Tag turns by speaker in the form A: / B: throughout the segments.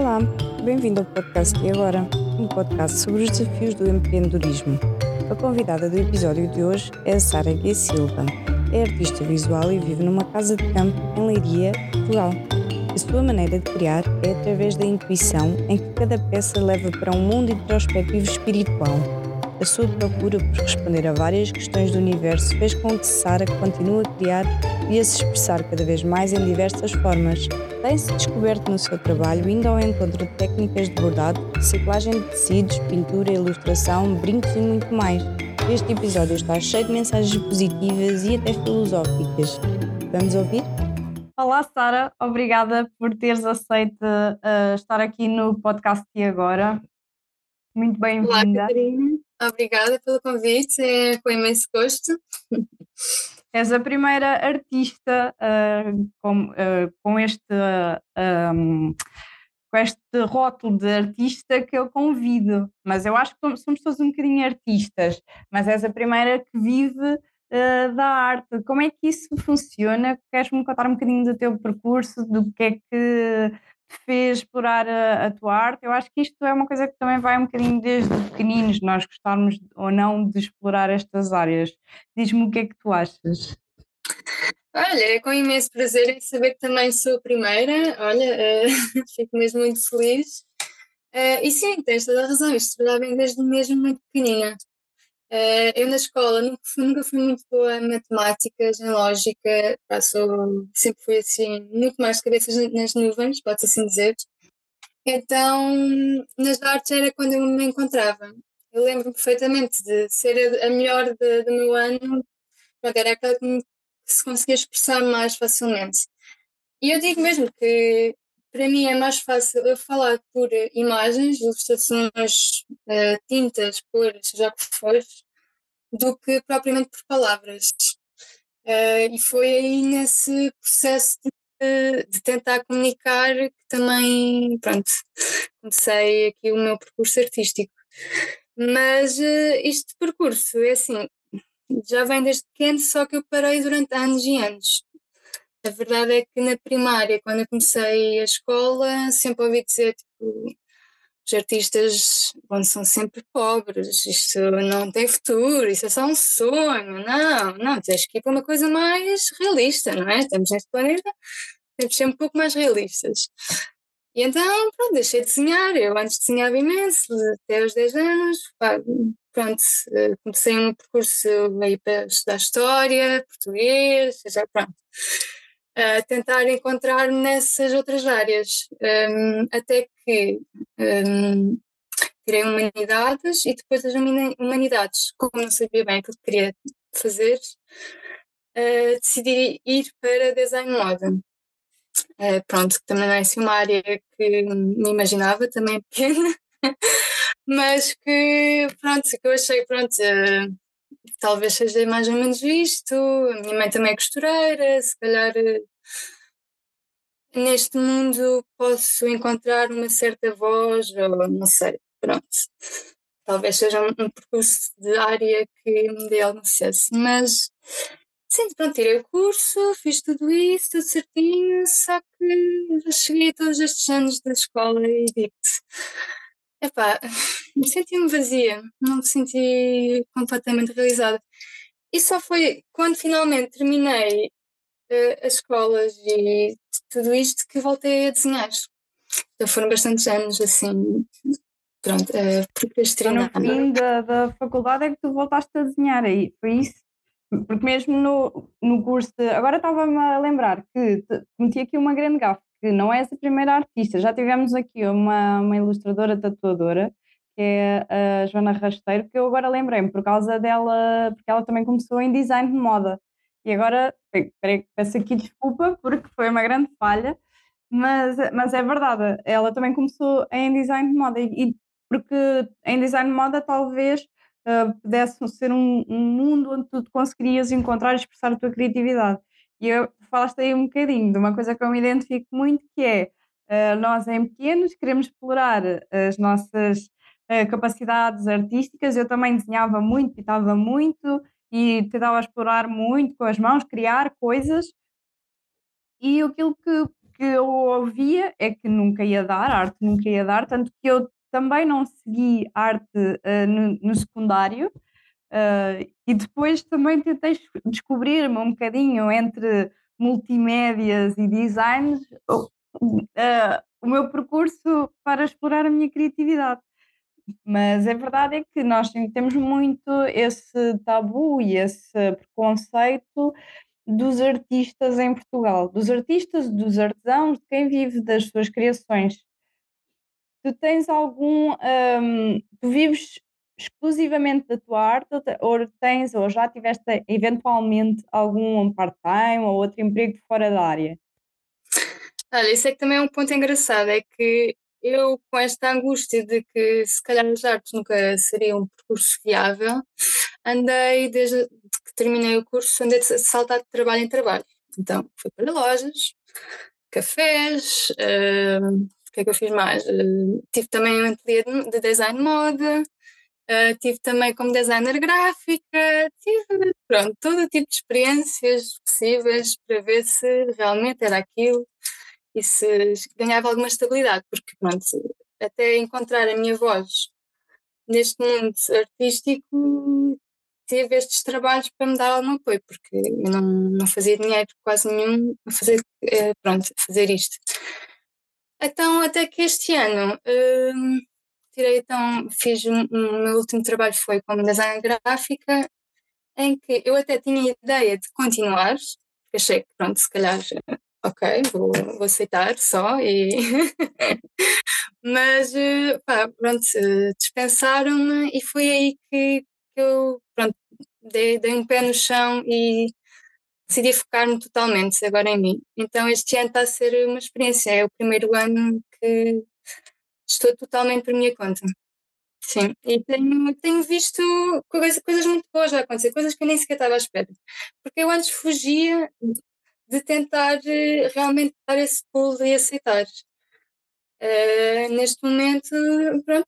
A: Olá, bem-vindo ao podcast E Agora, um podcast sobre os desafios do empreendedorismo. A convidada do episódio de hoje é a Sara G. Silva. É artista visual e vive numa casa de campo em Leiria, Portugal. A sua maneira de criar é através da intuição, em que cada peça leva para um mundo introspectivo espiritual. A sua procura por responder a várias questões do universo fez com que Sara continue a criar e a se expressar cada vez mais em diversas formas. Tem-se descoberto no seu trabalho indo ao encontro de técnicas de bordado, reciclagem de tecidos, pintura, ilustração, brincos e muito mais. Este episódio está cheio de mensagens positivas e até filosóficas. Vamos ouvir? Olá, Sara, obrigada por teres aceito uh, estar aqui no podcast e agora. Muito bem-vinda.
B: Obrigada pelo convite, é com imenso gosto.
A: És a primeira artista uh, com, uh, com, este, uh, um, com este rótulo de artista que eu convido, mas eu acho que somos todos um bocadinho artistas, mas és a primeira que vive da arte. Como é que isso funciona? Queres-me contar um bocadinho do teu percurso, do que é que fez explorar a, a, tua arte. Eu acho que isto é uma coisa que também vai um bocadinho desde pequeninos, nós gostarmos ou não de explorar estas áreas. Diz-me o que é que tu achas.
B: Olha, é com imenso prazer em saber que também sou a primeira. Olha, uh, fico mesmo muito feliz. Uh, e sim, tens toda a razão, isto já vem desde mesmo muito pequenina. Uh, eu na escola nunca fui, nunca fui muito boa em matemáticas, em lógica, sou, sempre fui assim, muito mais cabeças nas nuvens, pode assim dizer. Então, nas artes era quando eu me encontrava. Eu lembro perfeitamente de ser a, melhor do meu ano, era aquela que, se conseguia expressar mais facilmente. E eu digo mesmo que para mim é mais fácil eu falar por imagens, ilustrações, uh, tintas, cores, o que for, do que propriamente por palavras. Uh, e foi aí nesse processo de, de, tentar comunicar que também, pronto, comecei aqui o meu percurso artístico. Mas este percurso é assim, já vem desde pequeno, só que eu parei durante anos e anos. A verdade é que na primária, quando eu comecei a escola, sempre ouvi dizer tipo, os artistas bom, são sempre pobres, isto não tem futuro, isso é só um sonho. Não, não, tens que ir para uma coisa mais realista, não é? Estamos neste planeta, temos ser um pouco mais realistas. E então, pronto, deixei de desenhar. Eu antes desenhava imenso, até aos 10 anos. Pronto, comecei um percurso aí para estudar História, Português, já pronto tentar encontrar nessas outras áreas, um, até que um, tirei humanidades e depois das humanidades, como não sabia bem o que queria fazer, uh, decidi ir para design moda. Uh, pronto, também não é assim uma área que me imaginava, também é pequena, mas que pronto, que eu achei pronto, uh, talvez seja mais ou menos isto. A minha mãe também é costureira, se calhar eh, neste mundo posso encontrar uma certa voz, ou não sei, pronto. Talvez seja um, percurso de área que me dê algum sucesso, mas sim, pronto, tirei o curso, fiz tudo isso, tudo certinho, só que já cheguei todos estes anos da escola e digo-te Epá, senti-me vazia, não me senti completamente realizada. E só foi quando finalmente terminei uh, as escolas e tudo isto que voltei a desenhar. Então foram bastantes anos assim, pronto, uh, procrastinar.
A: No fim da, da faculdade é que tu voltaste a desenhar aí, foi isso? Porque mesmo no, no curso de, Agora estava-me a lembrar que meti aqui uma grande gafa que não és a primeira artista, já tivemos aqui uma, uma ilustradora tatuadora, que é a Joana Rasteiro, que eu agora lembrei-me por causa dela, porque ela também começou em design de moda. E agora, peço aqui desculpa, porque foi uma grande falha, mas, mas é verdade, ela também começou em design de moda, e, porque em design de moda talvez uh, pudesse ser um, um mundo onde tu conseguirias encontrar e expressar a tua criatividade. E eu falaste aí um bocadinho de uma coisa que eu me identifico muito, que é uh, nós em pequenos queremos explorar as nossas uh, capacidades artísticas. Eu também desenhava muito, pintava muito e tentava explorar muito com as mãos, criar coisas. E aquilo que, que eu ouvia é que nunca ia dar, arte nunca ia dar, tanto que eu também não segui arte uh, no, no, secundário uh, e depois também tentei descobrir-me um bocadinho entre multimédias e designs uh, o meu percurso para explorar a minha criatividade. Mas a verdade é que nós temos muito esse tabu e esse preconceito dos artistas em Portugal, dos artistas, dos artesãos, de quem vive das suas criações. Tu tens algum. Um, tu vives exclusivamente da tua arte ou tens ou já tiveste eventualmente algum part-time ou outro emprego fora da área?
B: Olha, isso é que também é um ponto engraçado, é que eu com esta angústia de que se calhar as artes nunca seria um percurso viável, andei desde que terminei o curso, andei de saltar de trabalho em trabalho. Então fui para lojas, cafés, uh, o que é que eu fiz mais? Uh, tive também um ateliê de design de moda, uh, tive também como designer gráfica, tive pronto, todo tipo de experiências possíveis para ver se realmente era aquilo e se ganhava alguma estabilidade, porque pronto, até encontrar a minha voz neste mundo artístico tive estes trabalhos para me dar algum apoio, porque eu não, não fazia dinheiro quase nenhum a fazer, eh, pronto, a fazer isto. Então, até que este ano, hum, tirei então, fiz o meu último trabalho foi como design gráfica, em que eu até tinha ideia de continuar, porque achei que, pronto, se calhar ok, vou, vou aceitar só e mas eh, pá, pronto, dispensaram-me e foi aí que, que eu pronto, dei, dei um pé no chão e decidi focar-me totalmente agora em mim. Então este ano está a ser uma experiência, é o primeiro ano que estou totalmente por minha conta. Sim, e tenho, tenho visto coisas, muito boas a acontecer, coisas que eu nem sequer estava à espera. Porque eu antes fugia de tentar eh, realmente dar esse pulo e aceitar. Uh, neste momento, pronto,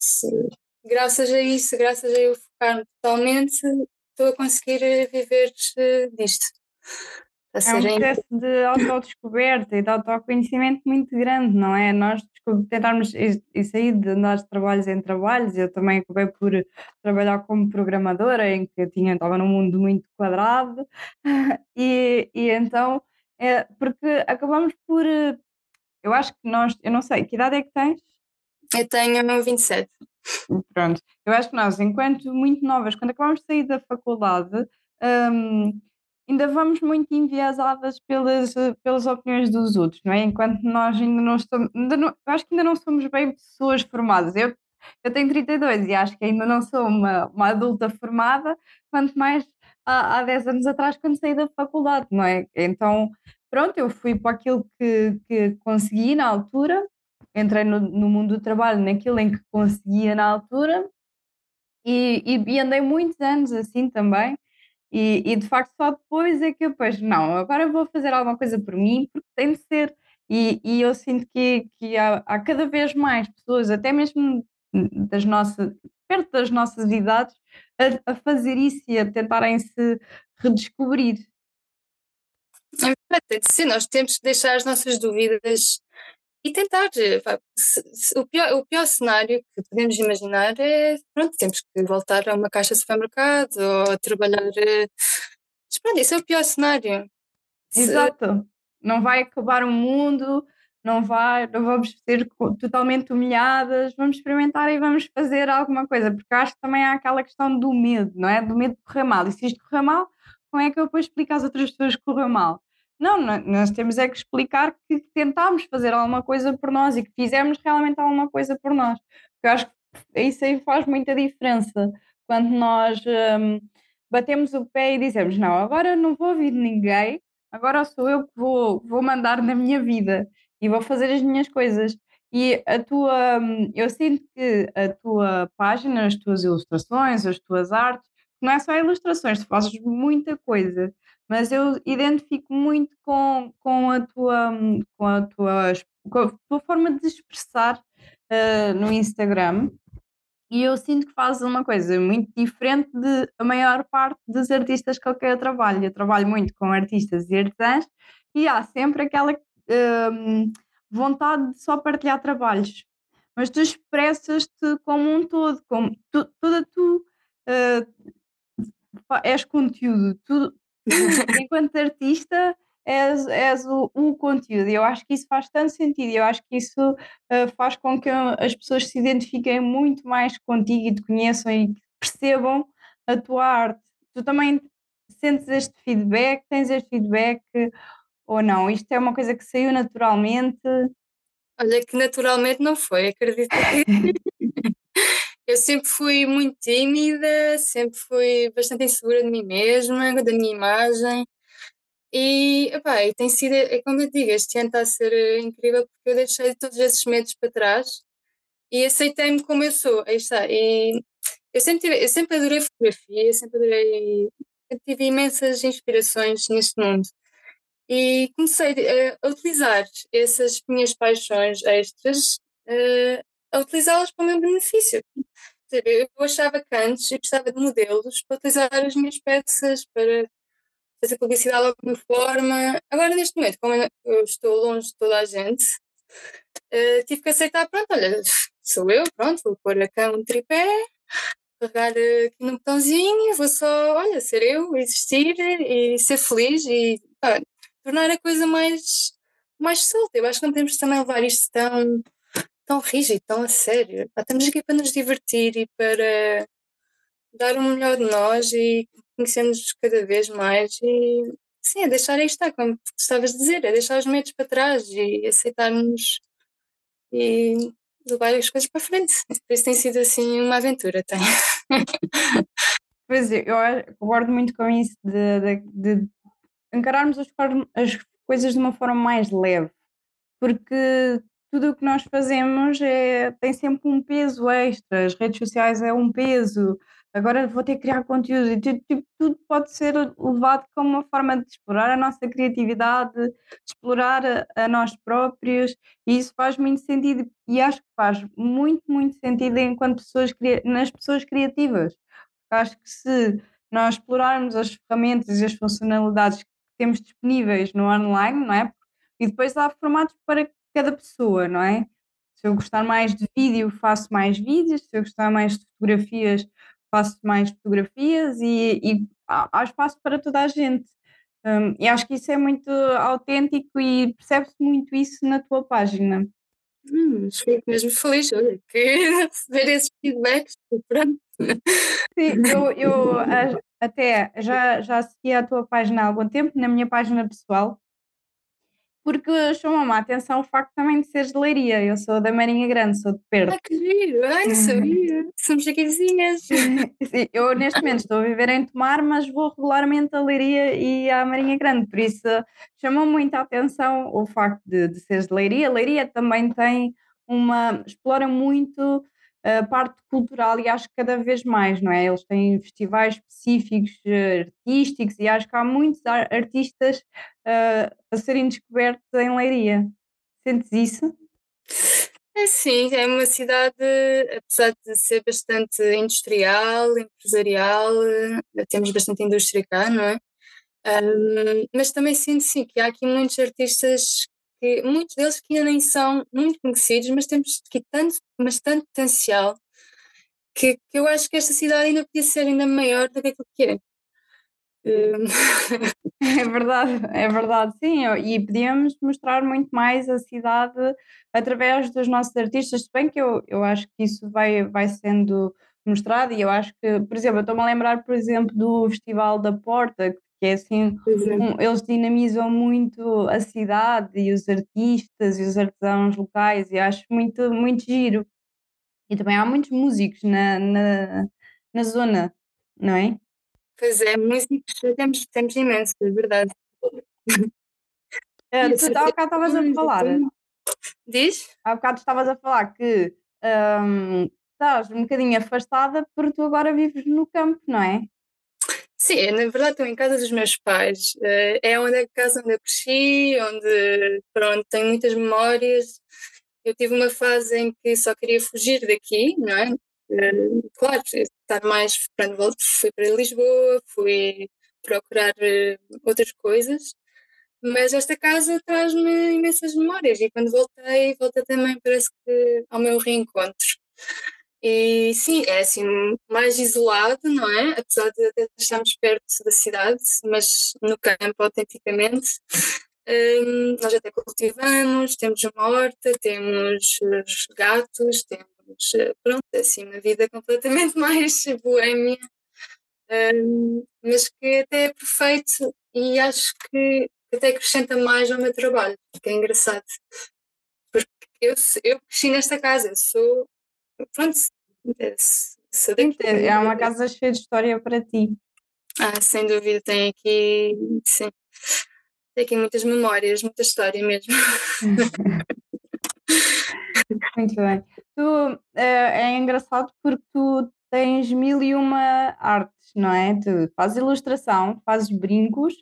B: graças a isso, graças a eu focar totalmente, estou a conseguir eh, viver disto.
A: É um processo de autodescoberta e de autoconhecimento muito grande, não é? Nós tentarmos e sair de andar de trabalhos em trabalhos, eu também acabei por trabalhar como programadora, em que tinha, estava num mundo muito quadrado, e, e então é, porque acabamos por. Eh, eu acho que nós. Eu não sei, que idade é que tens?
B: Eu tenho 27.
A: Pronto. Eu acho que nós, enquanto muito novas, quando acabamos de sair da faculdade, um, ainda vamos muito enviesadas pelas, pelas opiniões dos outros, não é? Enquanto nós ainda não estamos. Ainda não, acho que ainda não somos bem pessoas formadas. Eu, eu tenho 32 e acho que ainda não sou uma, uma adulta formada, quanto mais há, há 10 anos atrás, quando saí da faculdade, não é? Então, pronto, eu fui para aquilo que, que consegui na altura, entrei no, no mundo do trabalho naquilo em que conseguia na altura e, e, e andei muitos anos assim também. E, e, de facto só depois é que eu depois, não, agora vou fazer alguma coisa por mim, porque tem de ser. E, e eu sinto que, que há, há, cada vez mais pessoas, até mesmo das nossas, perto das nossas idades, a, a fazer isso e a tentarem se redescobrir.
B: É sim, nós temos que deixar as nossas dúvidas e tentar. O pior, o pior cenário que podemos imaginar é, pronto, temos que voltar a uma caixa de supermercado ou a trabalhar. Eh, mas pronto, isso é o pior cenário.
A: Exato. Não vai acabar o mundo, não vai, não vamos ser totalmente humilhadas, vamos experimentar e vamos fazer alguma coisa, porque acho que também há aquela questão do medo, não é? Do medo de correr mal. E se isto correr mal, como é que eu depois explico às outras pessoas que correu mal? Não, nós temos é que explicar que tentámos fazer alguma coisa por nós e que fizemos realmente alguma coisa por nós. Eu acho que isso aí faz muita diferença quando nós um, batemos o pé e dizemos: Não, agora não vou ouvir ninguém, agora sou eu que vou, vou mandar na minha vida e vou fazer as minhas coisas. E a tua, hum, eu sinto que a tua página, as tuas ilustrações, as tuas artes, não é só ilustrações, tu fazes muita coisa, mas eu identifico muito com, com, a, tua, com, a, tua, com a tua forma de expressar uh, no Instagram. E eu sinto que fazes uma coisa muito diferente de a maior parte dos artistas com quem eu trabalho. Eu trabalho muito com artistas e artesãs e há sempre aquela um, vontade de só partilhar trabalhos, mas tu expressas-te como um todo, como tu, toda tu uh, és conteúdo, tu, enquanto artista és, és o, o, conteúdo. E eu acho que isso faz tanto sentido. Eu acho que isso uh, faz com que as pessoas se identifiquem muito mais contigo e te conheçam e percebam a tua arte. Tu também sentes este feedback, tens este feedback ou não? Isto é uma coisa que saiu naturalmente?
B: Olha que naturalmente não foi, acredito eu sempre fui muito tímida, sempre fui bastante insegura de mim mesma, da minha imagem. E, epá, e tem sido, é como eu digo, este ano está a ser eh, incrível porque eu deixei todos esses medos para trás e aceitei-me como eu sou. Aí está. E eu sempre, tive, eu sempre adorei fotografia, sempre adorei. Eu tive imensas inspirações neste mundo. E comecei a, a utilizar essas minhas paixões extras, uh, a utilizá-las para o meu benefício. Eu achava que antes eu gostava de modelos para utilizar as minhas peças, para fazer publicidade de alguma forma. Agora, neste momento, como eu estou longe de toda a gente, uh, tive que aceitar, pronto, olha, sou eu, pronto, vou pôr a cama um tripé, carregar aqui no botãozinho, vou só, olha, ser eu, existir e ser feliz e tornar a coisa mais, mais solta. Eu acho que não podemos também levar isto tão, tão rígido, tão a sério. Estamos aqui para nos divertir e para dar o melhor de nós e conhecermos cada vez mais e sim, é deixar aí estar, como estavas a dizer, é deixar os medos para trás e aceitarmos e levar as coisas para frente. Por isso tem sido assim uma aventura, tem.
A: Pois é, eu concordo muito com isso de, de, de encararmos as, as coisas de uma forma mais leve, porque tudo o que nós fazemos é, tem sempre um peso extra, as redes sociais é um peso, agora vou ter que criar conteúdo e tudo, tipo, tudo pode ser levado como uma forma de explorar a nossa criatividade, de explorar a, a, nós próprios e isso faz muito sentido e acho que faz muito, muito sentido enquanto pessoas, nas pessoas criativas. Acho que se nós explorarmos as ferramentas e as funcionalidades que temos disponíveis no online, não é? E depois há formatos para cada pessoa, não é? Se eu gostar mais de vídeo, faço mais vídeos, se eu gostar mais de fotografias, faço mais fotografias e, e há, espaço para toda a gente. Um, e acho que isso é muito autêntico e percebe-se muito isso na tua página.
B: Hum, fico mesmo feliz olha, que receber esses feedbacks. Pronto.
A: Sim, eu, eu até já, já segui a tua página há algum tempo, na minha página pessoal, porque chamou-me a atenção o facto também de seres de Leiria. Eu sou da Marinha Grande, sou de perto.
B: Ah, que giro! Ai, não sabia! Somos aqui vizinhas!
A: Eu neste momento estou a viver em Tomar, mas vou regularmente a Leiria e à Marinha Grande, por isso chamou muito a atenção o facto de, de seres de Leiria. Leiria também tem uma. explora muito a parte cultural e acho que cada vez mais, não é? Eles têm festivais específicos eh, artísticos e acho que há muitos artistas uh, a serem descobertos em Leiria. Sentes isso?
B: É sim, é uma cidade, apesar de ser bastante industrial, empresarial, eh, temos bastante indústria cá, não é? Um, mas também sinto sim que há aqui muitos artistas que muitos deles que ainda nem são muito conhecidos, mas temos aqui tanto, mas tanto potencial que, que eu acho que esta cidade ainda podia ser ainda maior do que aquilo que é.
A: É verdade, é verdade, sim, e podíamos mostrar muito mais a cidade através dos nossos artistas, se bem que eu, eu acho que isso vai, vai sendo mostrado e eu acho que, por exemplo, eu estou-me a lembrar, por exemplo, do Festival da Porta, que é assim, um, eles dinamizam muito a cidade e os artistas e os artesãos locais e acho muito, muito giro. E também há muitos músicos na, na, na zona, não é?
B: Pois é, músicos temos, temos imenso, é verdade.
A: Uh, tu há bocado estavas a falar.
B: Diz?
A: Há bocado estavas a falar que um, estás um bocadinho afastada porque tu agora vives no campo, não é?
B: Sim, na verdade estou em casa dos meus pais. Eh, é onde a casa onde eu cresci, onde pronto, tenho muitas memórias. Eu tive uma fase em que só queria fugir daqui, não é? Eh, claro, estar mais. Pronto, fui para Lisboa, fui procurar eh, outras coisas, Mas esta casa traz-me imensas memórias e quando voltei, voltei também, parece que ao meu reencontro. E sim, é assim mais isolado, não é? Apesar de estarmos perto da cidade, mas no campo autenticamente. Um, nós até cultivamos, temos uma horta, temos gatos, temos, eh, pronto, é assim, uma vida completamente mais boêmia, um, mas que até é perfeito e acho que até acrescenta mais ao meu trabalho, que é engraçado. Porque eu, eu cresci nesta casa, eu sou, pronto, é, sou
A: daqui. É uma casa cheia de história para ti.
B: Ah, sem dúvida, tem aqui, sim, tem aqui muitas memórias, muita história mesmo.
A: Muito bem. Tu, é, é engraçado porque tu tens mil e uma artes, não é? Tu fazes ilustração, fazes brincos,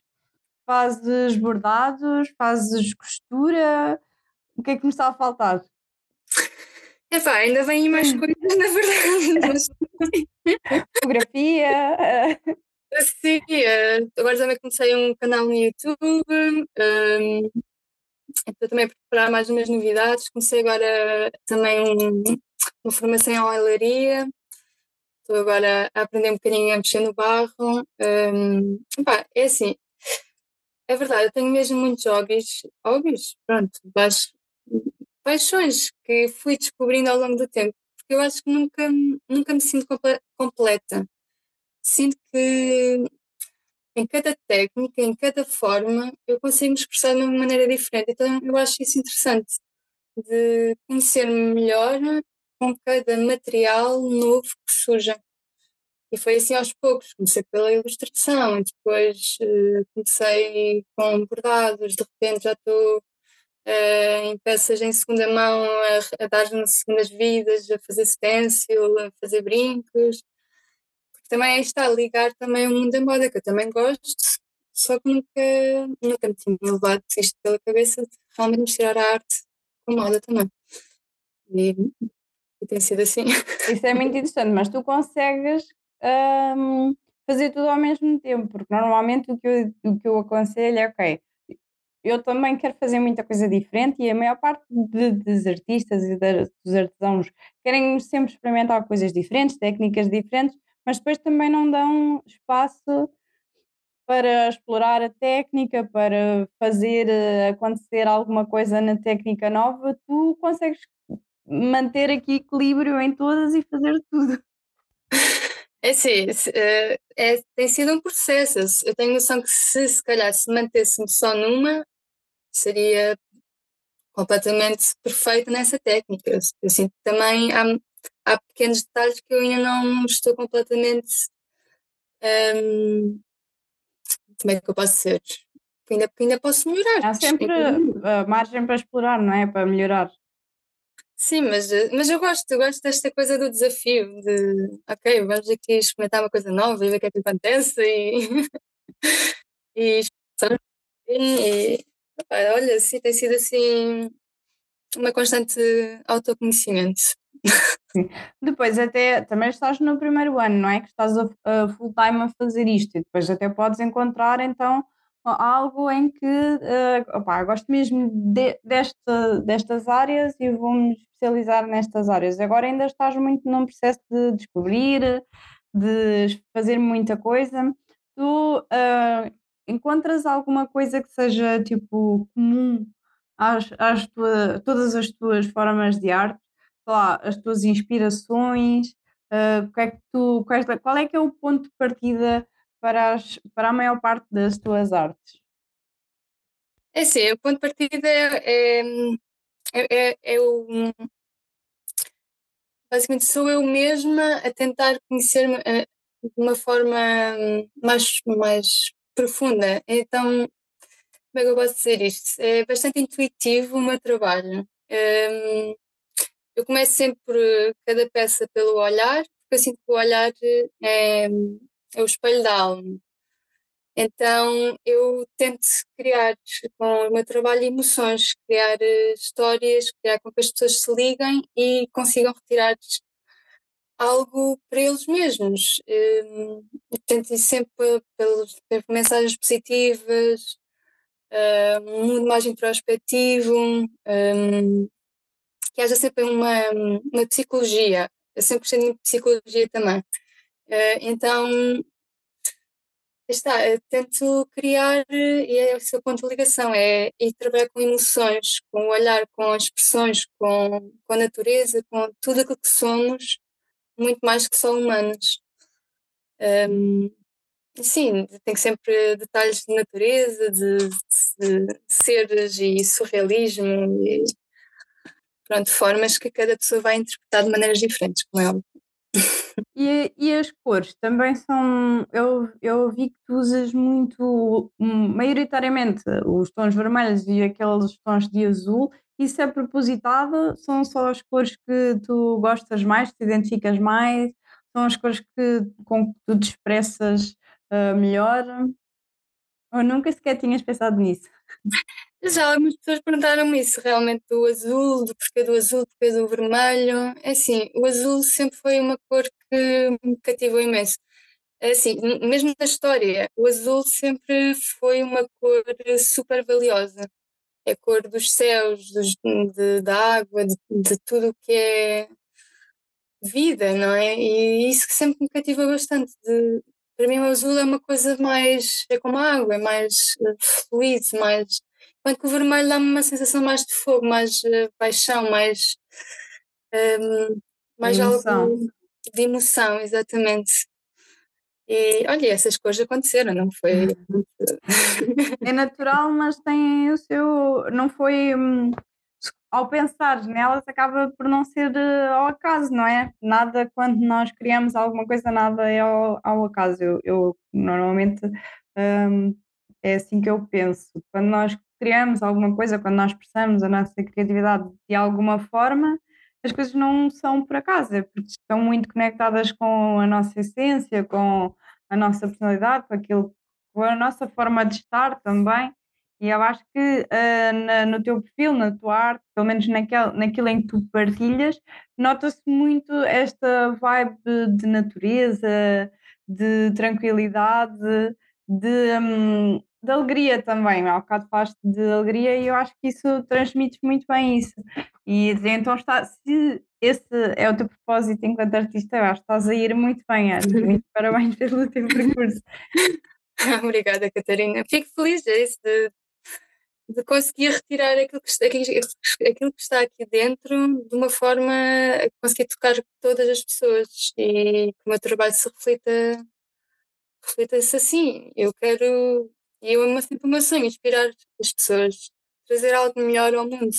A: fazes bordados, fazes costura. O que é que me está a faltar?
B: É pá, ainda vêm mais coisas, na verdade.
A: Fotografia.
B: Sim, eh, agora também comecei um canal no YouTube. Um, estou também a preparar mais umas novidades. Comecei agora também um, uma formação em oilaria. Estou agora a aprender um bocadinho a mexer no barro. Um, pá, é assim, é verdade, eu tenho mesmo muitos hobbies, hobbies, pronto, paixões que fui descobrindo ao longo do tempo, porque eu acho que nunca, nunca me sinto completa. Sinto que em cada técnica, em cada forma, eu consigo me expressar de uma maneira diferente. Então eu acho isso interessante, de conhecer-me melhor com cada material novo que surja. E foi assim aos poucos. Comecei pela ilustração, depois uh, comecei com bordados, de repente já estou uh, em peças em segunda mão a, a dar segundas vidas, a fazer stencil, a fazer brincos. Porque também está a ligar também o mundo da moda, que eu também gosto, só que nunca, nunca me tinha levado isto pela cabeça de realmente misturar a arte com moda também. E, e tem sido assim.
A: Isso é muito interessante, mas tu consegues um, fazer tudo ao mesmo tempo, porque normalmente o que, eu, o que eu aconselho é, ok, eu também quero fazer muita coisa diferente e a maior parte de, dos artistas e de, dos artesãos querem sempre experimentar coisas diferentes, técnicas diferentes, mas depois também não dão espaço para explorar a técnica, para fazer eh, acontecer alguma coisa na técnica nova, tu consegues manter aqui equilíbrio em todas e fazer tudo.
B: É sim, é, é, tem sido um processo. Eu tenho noção que se se calhar se mantesse-me só numa, seria completamente perfeita nessa técnica. Eu sinto também há, há pequenos detalhes que eu ainda não estou completamente. Um, como é que eu posso ser? Que ainda, que ainda posso melhorar.
A: Há sempre margem para explorar, não é? Para melhorar.
B: Sim, mas, eh, mas eu gosto, eu gosto desta coisa do desafio, de ok, vamos aqui experimentar uma coisa nova e ver o que é que acontece e, e, e olha, sim, tem sido assim uma constante autoconhecimento.
A: Depois até também estás no primeiro ano, não é? Que estás a, a full time a fazer isto e depois até podes encontrar então algo em que uh, opá, gosto mesmo de, desta, destas áreas e vou-me especializar nestas áreas. Agora ainda estás muito num processo de descobrir, de fazer muita coisa. Tu uh, encontras alguma coisa que seja tipo comum às, às tua, todas as tuas formas de arte? Lá, as tuas inspirações? Uh, é que tu, qual, é, que é o ponto de partida para, as, para a maior parte das tuas artes?
B: É sim, o ponto de partida é, é, é, é o. Basicamente, sou eu mesma a tentar conhecer-me eh, de uma forma mais, mais profunda. Então, como é que eu posso dizer isto? É bastante intuitivo o meu trabalho. Um, eu começo sempre cada peça pelo olhar, porque eu sinto que o olhar é, é o espelho da alma. Então eu tento criar com o meu trabalho emoções, criar eh, histórias, criar com que as pessoas se liguem e consigam retirar algo para eles mesmos. Um, tento ir sempre pelas mensagens positivas, uh, um mundo mais introspectivo, um, que haja sempre uma, uma psicologia. Eu sempre gostei de psicologia também. Uh, então, está, tento criar, e é o seu ponto de ligação, é ir trabalhar com emoções, com o olhar, com as expressões, com, com a natureza, com tudo aquilo que somos, muito mais que só humanos. Um, sim, tem sempre detalhes de natureza, de, de seres e surrealismo e pronto, formas que cada pessoa vai interpretar de maneiras diferentes, como é óbvio.
A: E, e as cores também são. Eu, eu vi que tu usas muito, maioritariamente, os tons vermelhos e aqueles tons de azul. Isso é propositado? São só as cores que tu gostas mais, te identificas mais? São as cores que, com que tu te expressas uh, melhor? Ou nunca sequer tinhas pensado nisso?
B: Já algumas pessoas perguntaram-me isso, realmente do azul, do porquê do azul, do porquê do vermelho. É assim, o azul sempre foi uma cor que me cativou imenso. É assim, mesmo na história, o azul sempre foi uma cor super valiosa. É a cor dos céus, dos, de, da água, de, de tudo o que é vida, não é? E isso que sempre me cativou bastante, de, para mim o azul é uma coisa mais, é como a água, é mais uh, fluido, mais, enquanto que o vermelho dá-me uma sensação mais de fogo, mais uh, paixão, mais, um, ehm, mais emoção. algo de emoção, exatamente. E olha, essas coisas aconteceram, não foi?
A: É natural, mas tem o seu. Não foi. Hum, ao pensar nelas acaba por não ser eh, ao acaso, não é? Nada quando nós criamos alguma coisa, nada é ao, ao acaso. Eu, eu normalmente um, é assim que eu penso. Quando nós criamos alguma coisa, quando nós expressamos a nossa criatividade de alguma forma, as coisas não são por acaso, é porque estão muito conectadas com a nossa essência, com a nossa personalidade, com aquilo, com a nossa forma de estar também. E eu acho que uh, na, no teu perfil, na tua arte, pelo menos naquele, naquilo em que tu partilhas, nota-se muito esta vibe de natureza, de tranquilidade, de, um, de alegria também. Há bocado falaste de alegria e eu acho que isso transmite muito bem isso. E então está, se esse é o teu propósito enquanto artista, eu acho que estás a ir muito bem. Acho. Muito parabéns pelo teu percurso.
B: Obrigada, Catarina. Fico feliz é isso de de conseguir retirar aquilo que, aquilo que está aqui dentro de uma forma a conseguir tocar todas as pessoas e que o meu trabalho se reflita reflita-se assim. Eu quero, e eu amo sempre o meu sonho, inspirar as pessoas, trazer algo melhor ao mundo.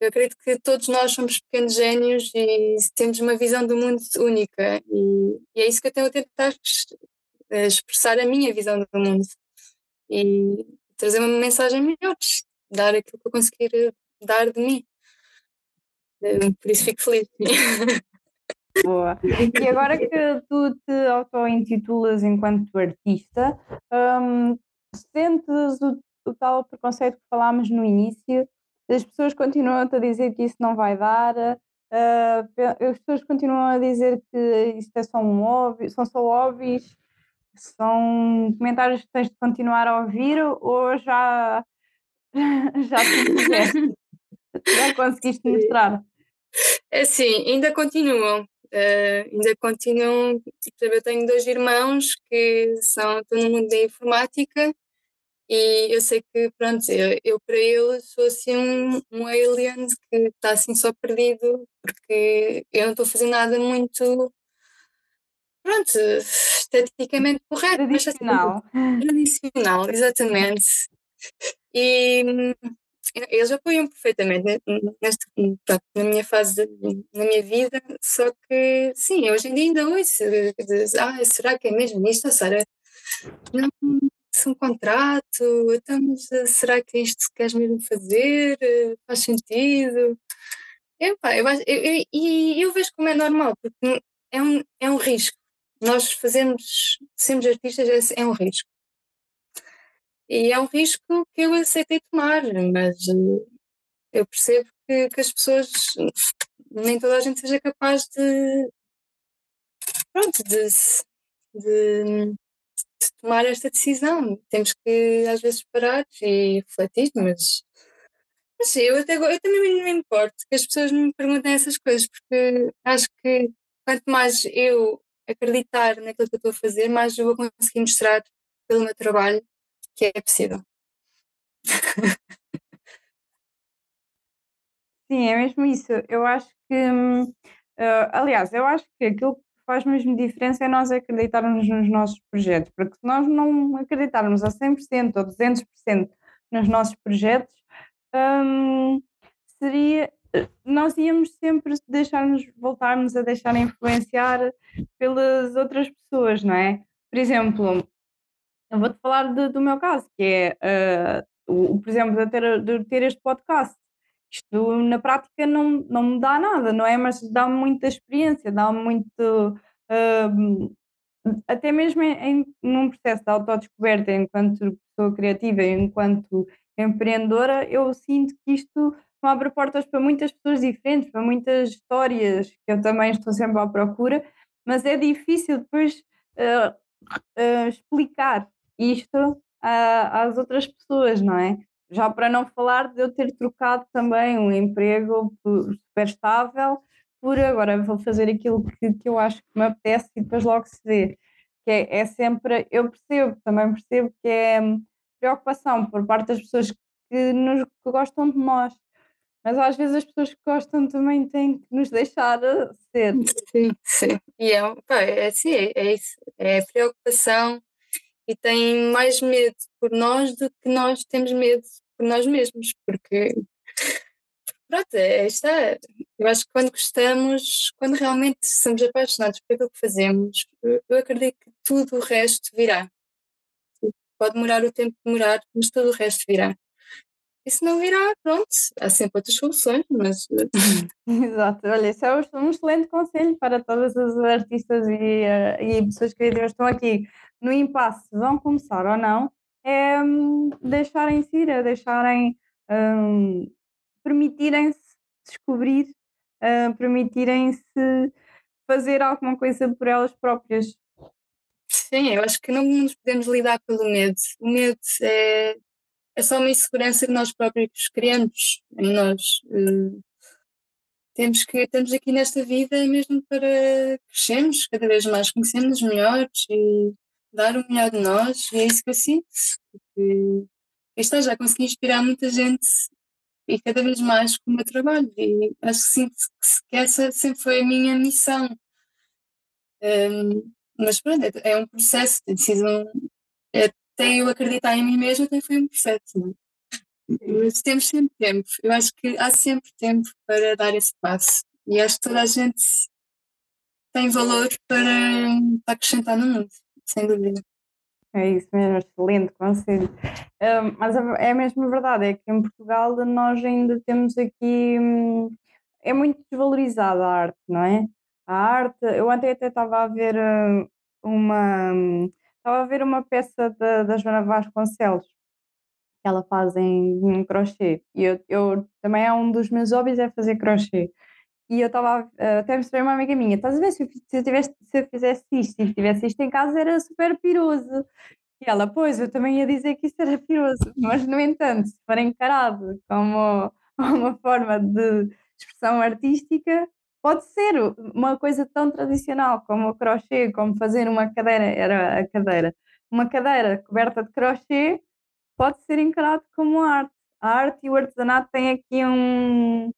B: Eu acredito que todos nós somos pequenos gênios e temos uma visão do mundo única e, e é isso que eu tenho a tentar expressar a minha visão do mundo. E trazer uma mensagem melhor, dar aquilo que eu conseguir eh, dar de mim. Eh, por isso fico feliz.
A: Boa. E agora que tu te auto-intitulas enquanto artista, um, sentes o, o, tal preconceito que falámos no início? As pessoas continuam a dizer que isso não vai dar, uh, as pessoas continuam a dizer que isto é só um óbvio, são só óbvios são comentários que tens de continuar a ouvir ou já, já fizeste? já conseguiste mostrar?
B: É sim, ainda continuam. Uh, ainda continuam. Eu tenho dois irmãos que são, estão no mundo da informática e eu sei que, pronto, eu, eu para eles sou assim um, um alien que está assim só perdido porque eu não estou a fazer nada muito pronto, esteticamente correto.
A: Tradicional.
B: Mas, tradicional, exatamente. E eles apoiam perfeitamente pronto, na minha fase, na minha vida, só que, sim, hoje em dia ainda ouço, de, ah, será que é mesmo isto, Sara? Não, se um contrato, então, será que é isto que queres mesmo fazer? Faz sentido? Epá, eu, eu, eu, e eu vejo como é normal, porque é um, é um risco nós fazemos, sermos artistas é, é um risco. E é um risco que eu aceitei tomar, mas eh, eu percebo que, que as pessoas, nem toda a gente seja capaz de, pronto, de, de de tomar esta decisão. Temos que, às vezes, parar e refletir, mas, mas sim, eu, até, eu também não me importo que as pessoas me perguntem essas coisas, porque acho que quanto mais eu acreditar naquilo que eu estou a fazer, mais eu vou conseguir mostrar pelo meu trabalho que é possível.
A: Sim, é mesmo isso. Eu acho que, uh, aliás, eu acho que aquilo que faz mesmo diferença é nós acreditarmos nos nossos projetos, porque se nós não acreditarmos a 100% ou 200% nos nossos projetos, um, seria, nós íamos sempre deixar-nos, voltarmos a deixar influenciar pelas outras pessoas, não é? Por exemplo, eu vou-te falar de, do meu caso, que é, uh, o, por exemplo, de ter, de ter este podcast. Isto na prática não, não me dá nada, não é? Mas dá-me muita experiência, dá-me muito. Uh, até mesmo em, num processo de autodescoberta enquanto pessoa criativa, enquanto empreendedora, eu sinto que isto me abre portas para muitas pessoas diferentes, para muitas histórias que eu também estou sempre à procura, mas é difícil depois uh, uh, explicar isto às outras pessoas, não é? Já para não falar de eu ter trocado também um emprego super estável por agora vou fazer aquilo que, que eu acho que me apetece e depois logo se vê. Que é, é sempre, eu percebo, também percebo que é preocupação por parte das pessoas que, nos, que gostam de nós. Mas às vezes as pessoas que gostam também têm que nos deixar ser.
B: Sim, sim. E é, é assim, é, é isso. É preocupação e têm mais medo por nós do que nós temos medo por nós mesmos, porque pronto, é, está. Eu acho que quando gostamos, quando realmente somos apaixonados por aquilo que fazemos, eu acredito que tudo o resto virá. Pode demorar o tempo que demorar, mas tudo o resto virá. E se não virá, pronto, há sempre outras soluções, mas.
A: Exato, olha, isso é um excelente conselho para todas as artistas e, uh, e pessoas que estão aqui no impasse, vão começar ou não, é um, deixarem-se ir, é deixarem, um, permitirem-se descobrir, uh, permitirem-se fazer alguma coisa por elas próprias.
B: Sim, eu acho que não nos podemos lidar pelo medo. O medo é, é só uma insegurança que nós próprios criamos em nós. Uh, temos que estamos aqui nesta vida mesmo para crescermos cada vez mais, conhecermos melhores e dar o melhor de nós, e é isso que eu sinto. Porque está, já consegui inspirar muita gente e cada vez mais com o meu trabalho, e acho que sinto que essa sempre foi a minha missão. Um, mas pronto, é, é um processo, tem sido um, até eu acreditar em mim mesma, até foi um processo. Não? É? Mas temos sempre tempo, eu acho que há sempre tempo para dar esse passo, e acho que toda a gente tem valor para, para acrescentar no mundo sem dúvida.
A: É isso mesmo, excelente conselho. Mas é mesmo verdade, é que em Portugal nós ainda temos aqui. Hum, é muito desvalorizada a arte, não é? A arte. Eu ontem até estava a ver hum, uma. Estava a ver uma peça da, da Joana Vasconcelos que ela faz em, crochê. E eu, eu também é um dos meus hobbies é fazer crochê. E eu estava, uh, até mostrei uma amiga minha, estás a ver, se eu, se, eu tivesse, se eu fizesse isto e tivesse isto em casa era super piroso. E ela, pois, eu também ia dizer que isto era piroso, mas no entanto, se for encarado como uma forma de expressão artística, pode ser uma coisa tão tradicional como o crochê, como fazer uma cadeira, era a cadeira, uma cadeira coberta de crochê, pode ser encarado como arte. A arte e o artesanato têm aqui um,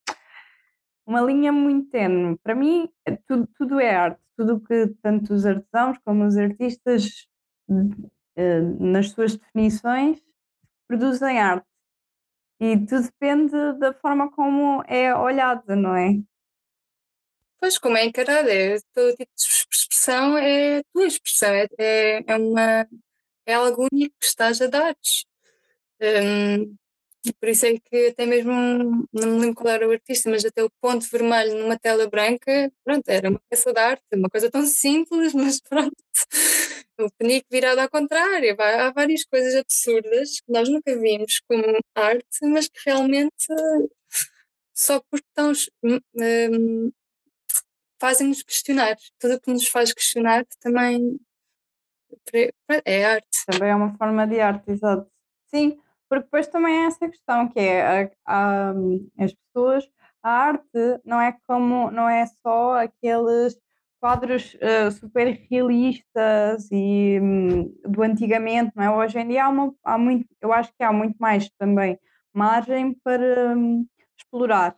A: uma linha muito tenue. Para mim, é tudo, tudo é arte, tudo que tanto os artesãos como os artistas, eh, nas suas definições, produzem arte. E tudo depende da forma como é olhada, não é?
B: Pois, como é encarada, é, todo tipo de expressão é tua expressão, é, é, é, uma, é algo único que estás a dar. Um, por isso é que até mesmo, não me lembro qual era o artista, mas até o ponto vermelho numa tela branca, pronto, era uma peça de arte, uma coisa tão simples, mas pronto. O penico virado ao contrário, há várias coisas absurdas que nós nunca vimos como arte, mas que realmente só porque estão um, fazem-nos questionar. Tudo o que nos faz questionar também É arte.
A: Também é uma forma de arte, exato. Sim, porque depois também é essa questão que é a, a, as pessoas, a arte não é como, não é só aqueles quadros uh, super realistas e um, do antigamente, não é? Hoje em dia há, uma, há muito, eu acho que há muito mais também margem para um, explorar,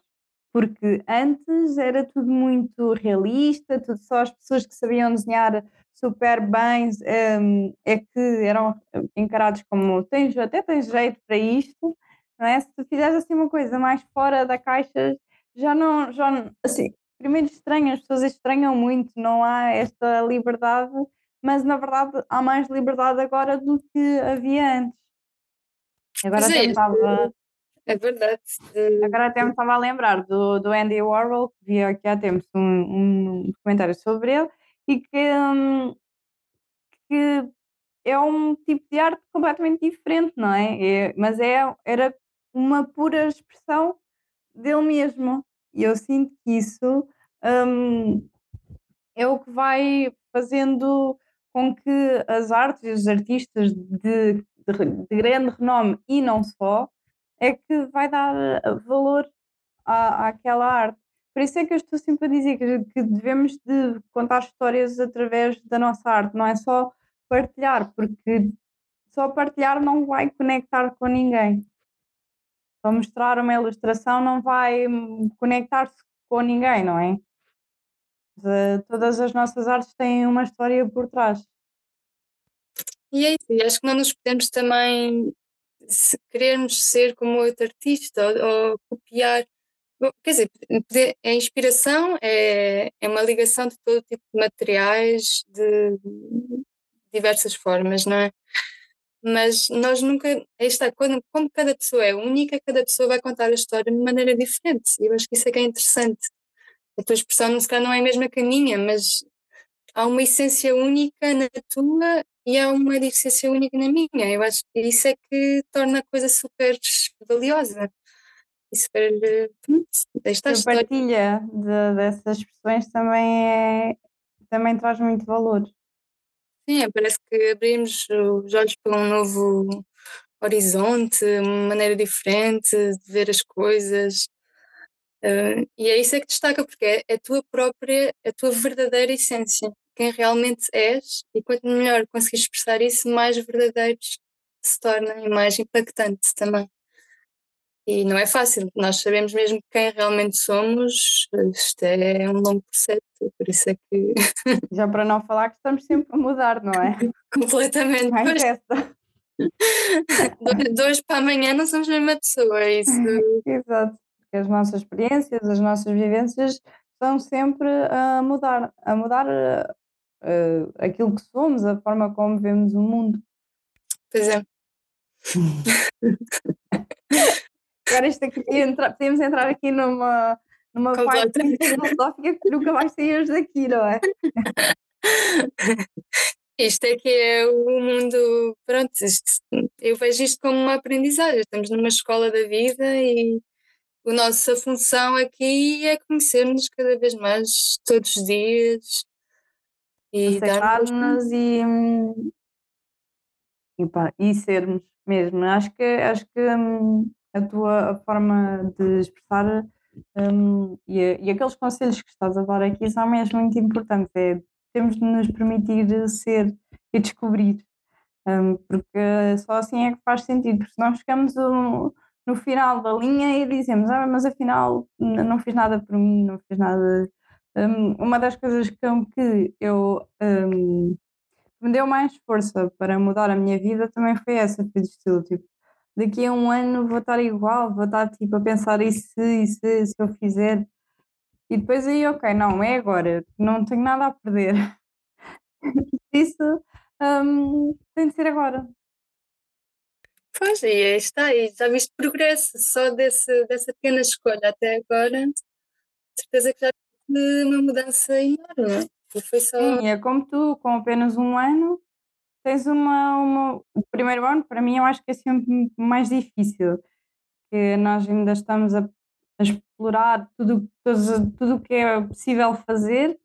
A: porque antes era tudo muito realista, tudo só as pessoas que sabiam desenhar super bem um, é que eram encarados como tens, até tens jeito para isto, não é? Se tu fizeres assim uma coisa mais fora da caixa, já não, já assim, primeiro estranho, as pessoas estranham muito, não há esta liberdade, mas na verdade há mais liberdade agora do que havia antes. Agora
B: Mas é
A: estava,
B: É verdade.
A: agora até me estava a lembrar do, do Andy Warhol, que vi aqui há tempos um, um documentário sobre ele, e que, hum, que é um tipo de arte completamente diferente, não é? É- mas é, era uma pura expressão dele mesmo. E eu sinto que isso hum, é o que vai fazendo com que as artes e os artistas de, de, de grande renome e não só é que vai dar eh, valor à, àquela arte. Por isso é que eu estou sempre a dizer que, que devemos de contar histórias através da nossa arte, não é só partilhar, porque só partilhar não vai conectar com ninguém. Só mostrar uma ilustração não vai conectar-se com ninguém, não é? De- todas as nossas artes têm uma história por trás.
B: E é isso, e acho que não nos podemos também, se querermos ser como outro artista ou, ou copiar. Bom, Quer dizer, a inspiração é, é uma ligação de todo tipo de materiais, de diversas formas, não é? Mas nós nunca, está, quando, como cada pessoa é única, cada pessoa vai contar a história de maneira diferente. E eu acho que isso é que é interessante. A tua expressão, se calhar, não é a mesma que a minha, mas há uma essência única na tua e há uma essência única na minha. Eu acho que isso é que torna a coisa super valiosa. E super. Esta
A: A partilha de- dessas expressões também, é, também traz muito valor.
B: Sim, é, parece que abrimos os olhos para um novo horizonte, uma maneira diferente de ver as coisas. Eh, e é isso é que destaca, porque é, é a tua própria, a tua verdadeira essência, quem realmente és, e quanto melhor conseguires expressar isso, mais verdadeiro se torna e mais impactante também. E não é fácil, nós sabemos mesmo quem realmente somos, isto é um longo processo, por isso é que
A: Já para não falar que estamos sempre a mudar, não é?
B: completamente.
A: Mais
B: Pois,
A: essa.
B: de de hoje para amanhã não somos a mesma pessoa, é isso
A: Exato. Porque as nossas experiências, as nossas vivências estão sempre a mudar, a mudar eh, aquilo que somos, a forma como vemos o mundo.
B: Pois é.
A: Agora isto aqui, entra, podemos entrar aqui numa, numa parte filosófica que nunca vais sair daqui, não é?
B: Isto é que é o mundo, pronto, isto- eu vejo isto como uma aprendizagem, estamos numa escola da vida e a nossa função aqui é conhecermos cada vez mais todos os dias e
A: aceitar-nos e, hum, e, pá, e sermos mesmo. Acho que, acho que hum, a tua a forma de expressar hum, e, e aqueles conselhos que estás a dar aqui são mesmo muito importantes. É, temos de nos permitir ser e descobrir, porque só assim é que faz sentido. Porque se nós chegamos um- no final da linha e dizemos, ah, mas afinal não fiz nada por mim, não fiz nada. Hum, uma das coisas que, eu que me deu mais força para mudar a minha vida também foi essa, foi de estilo, tipo, daqui a um ano vou estar igual, vou estar tipo a pensar e se, e se, se eu fizer. E depois aí, ok, não, é agora, não tenho nada a perder. Isso hum, tem de ser agora.
B: Pois, e está, e já viste progresso só desse, dessa pequena escolha até agora, certeza que já tive uma mudança enorme. Foi só.
A: Sim, é como tu, com apenas um ano, tens uma, uma. O primeiro ano, para mim, eu acho que é sempre mais difícil, que nós ainda estamos a, a explorar tudo tudo tudo o que é possível fazer,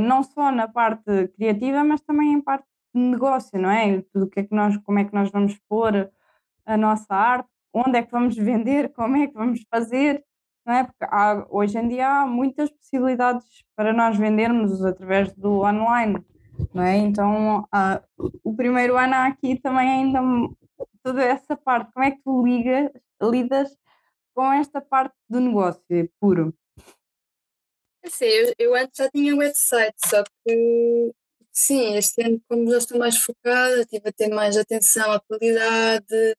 A: não só na parte criativa, mas também em parte de negócio, não é? Tudo o que é que nós, como é que nós vamos pôr a nossa arte, onde é que vamos vender, como é que vamos fazer, não é? Porque há, hoje em dia há muitas possibilidades para nós vendermos através do online, não é? Então, há, o primeiro ano há aqui também ainda toda essa parte, como é que tu ligas, lidas com esta parte do negócio puro?
B: Sim, eu, eu antes já tinha website, só que sim, este ano, como já estou mais focada, estive a ter mais atenção à qualidade,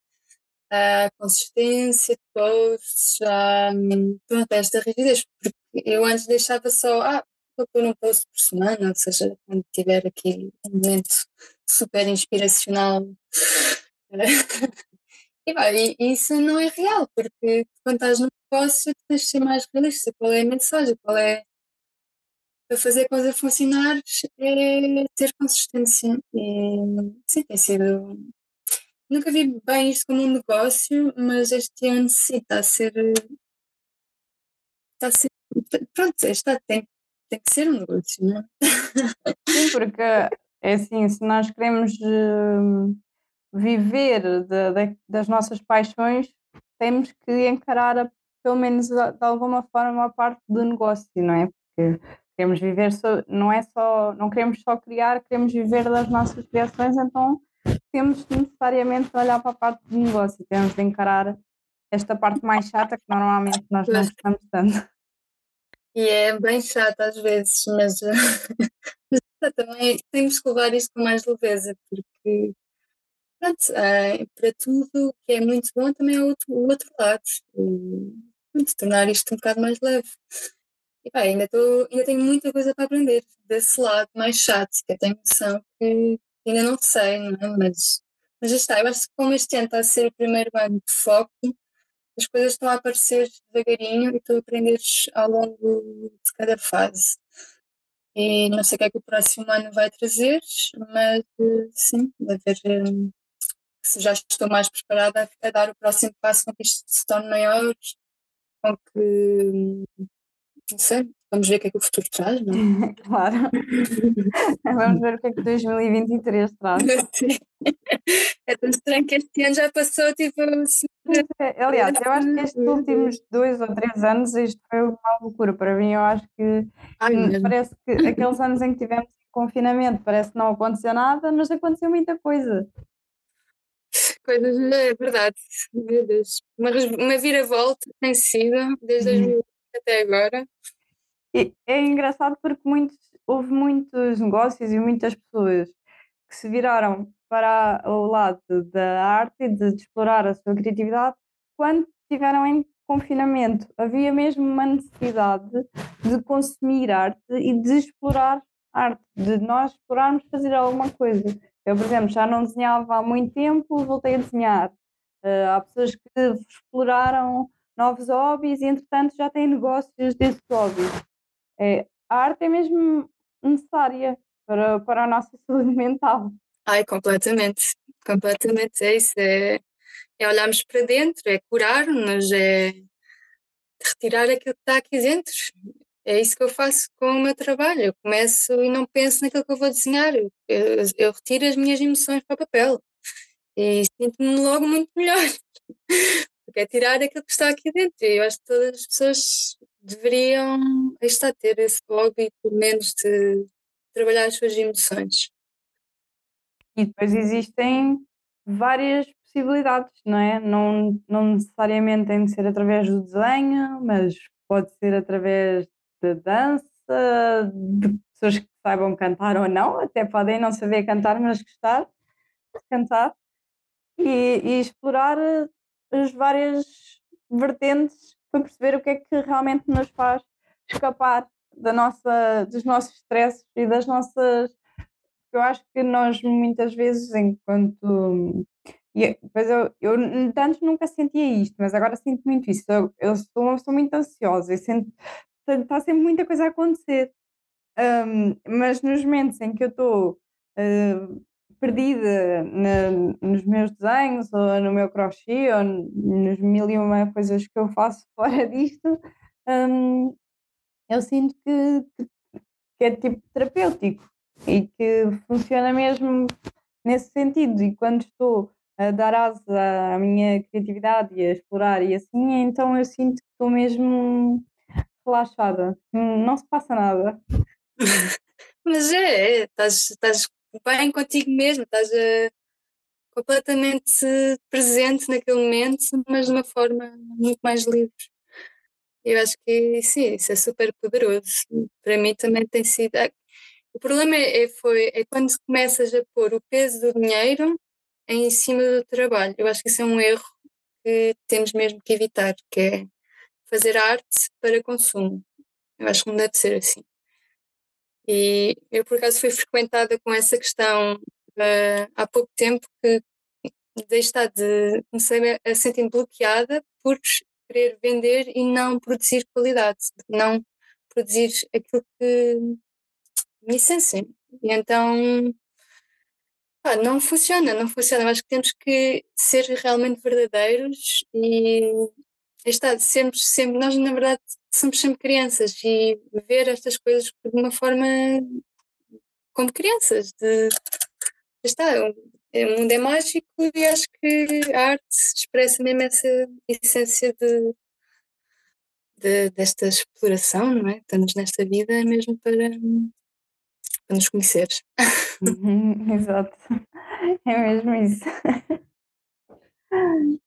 B: à consistência de posts, à, pronto, a esta rigidez, porque eu antes deixava só, ah, vou pôr um post por semana, ou seja, quando tiver aqui um momento super inspiracional. e, e isso não é real, porque quando estás no negócio tens de ser mais realista, qual é a mensagem, qual é para fazer a coisa funcionar é ter consistência. E, sim, tem sido. Nunca vi bem isto como um negócio, mas este ano sim está a ser. Está a ser. Pronto, está, tem, tem que ser um negócio, não é?
A: Sim, porque é assim, se nós queremos uh, viver de, de, das nossas paixões, temos que encarar a, pelo menos de alguma forma a parte do negócio, não é? Porque Queremos viver, só, não é só, não queremos só criar, queremos viver das nossas criações, então temos necessariamente de olhar para a parte do negócio, temos de encarar esta parte mais chata que normalmente nós não gostamos tanto.
B: E é bem chata às vezes, mas, mas também temos que levar isto com mais leveza, porque pronto, é, para tudo que é muito bom também é o outro, o outro lado. E, pronto, tornar isto um bocado mais leve. E pá, ainda, tô, ainda tenho muita coisa para aprender desse lado mais chato, que eu tenho noção que ainda não sei, não é? Mas, mas já está, eu acho que como este ano está a ser o primeiro ano de foco, as coisas estão a aparecer devagarinho e estou a aprender ao longo de cada fase. E não sei o que é que o próximo ano vai trazer, mas sim, a ver se já estou mais preparada a dar o próximo passo com que isto se torne maior, com que não sei, vamos ver o que é que o futuro traz, não
A: é? claro. vamos ver o que é que 2023 traz.
B: É tão estranho que este ano já passou, tipo.
A: É, aliás, eu acho que estes últimos dois ou três anos isto foi uma loucura. Para mim, eu acho que Ai, parece que aqueles anos em que tivemos confinamento parece que não aconteceu nada, mas aconteceu muita coisa.
B: Coisas, é verdade, meu Deus. Uma, uma viravolta tem sido desde 2020 uhum até agora.
A: E é engraçado porque muitos, houve muitos negócios e muitas pessoas que se viraram para o lado da arte e de, explorar a sua criatividade quando estiveram em confinamento. Havia mesmo uma necessidade de consumir arte e de explorar arte, de nós explorarmos fazer alguma coisa. Eu, por exemplo, já não desenhava há muito tempo, voltei a desenhar. Uh, há pessoas que exploraram novos hobbies e, entretanto, já têm negócios desses hobbies. É, a arte é mesmo necessária para, para a nossa saúde mental.
B: Ai, completamente, completamente, é isso, é, é olharmos para dentro, é curar-nos, é retirar aquilo que está aqui dentro. É isso que eu faço com o meu trabalho. Eu começo e não penso naquilo que eu vou desenhar. Eu, eu, retiro as minhas emoções para o papel e sinto-me logo muito melhor porque é tirar aquilo que está aqui dentro. E eu acho que todas as pessoas deveriam estar ter esse hobby, pelo menos, de trabalhar as suas emoções.
A: E depois existem várias possibilidades, não é? Não, não necessariamente tem de ser através do desenho, mas pode ser através da dança, de pessoas que saibam cantar ou não, até podem não saber cantar, mas gostar de cantar. E, e explorar as várias vertentes para perceber o que é que realmente nos faz escapar da nossa, dos nossos stresses e das nossas. Eu acho que nós muitas vezes, enquanto. E depois eu, eu antes nunca sentia isto, mas agora sinto muito isso. Eu, eu sou muito ansiosa e sinto, está sempre muita coisa a acontecer. Um, mas nos momentos em que eu estou uh, perdida na, nos meus desenhos ou no meu crochê ou nos mil e uma coisas que eu faço fora disto, hum, eu sinto que, que, é tipo terapêutico. e que funciona mesmo nesse sentido. E quando estou a dar asa à minha criatividade e a explorar e assim, então eu sinto que estou mesmo relaxada, não se passa nada.
B: Mas é, é, estás, estás bem contigo mesmo, estás uh, completamente presente naquele momento, mas de uma forma muito mais livre. Eu acho que sim, isso é super poderoso. Para mim também tem sido. É, o problema é, é, foi, é quando começas a pôr o peso do dinheiro em cima do trabalho. Eu acho que isso é um erro que temos mesmo que evitar, que é fazer arte para consumo. Eu acho que não deve ser assim. E eu, por acaso, fui frequentada com essa questão uh, há pouco tempo que deixei de comecei a sentir bloqueada por querer vender e não produzir qualidade, não produzir aquilo que me essência. E então pá, não funciona, não funciona. Acho que temos que ser realmente verdadeiros e está, sempre, sempre, nós na verdade somos sempre crianças e ver estas coisas de uma forma como crianças, de está, o mundo é mágico e acho que a arte expressa mesmo essa essência de, de desta exploração, não é? Estamos nesta vida mesmo para, para nos conheceres.
A: Uhum, exato, é mesmo isso.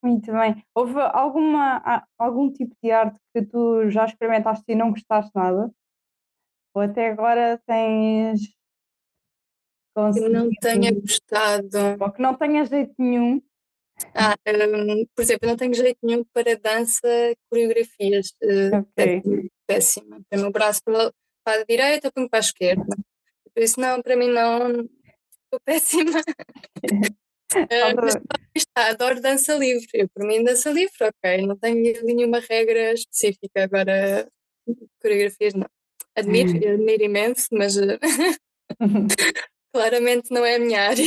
A: Muito bem. Houve alguma, algum tipo de arte que tu já experimentaste e não gostaste nada? Ou até agora tens
B: que não tenha gostado.
A: Ou que não tenha jeito nenhum.
B: Ah, um, por exemplo, não tenho jeito nenhum para dança, coreografias.
A: Okay.
B: é péssima. Tenho o meu braço para, para a direita, ponho para a esquerda. Por isso, não, para mim, não. Estou péssima. uh, mas está, adoro dança livre. Eu, por mim, dança livre, ok. Não tenho nenhuma regra específica. Agora, coreografias, não. Admiro, hum. admiro imenso, mas. Claramente não é a minha área.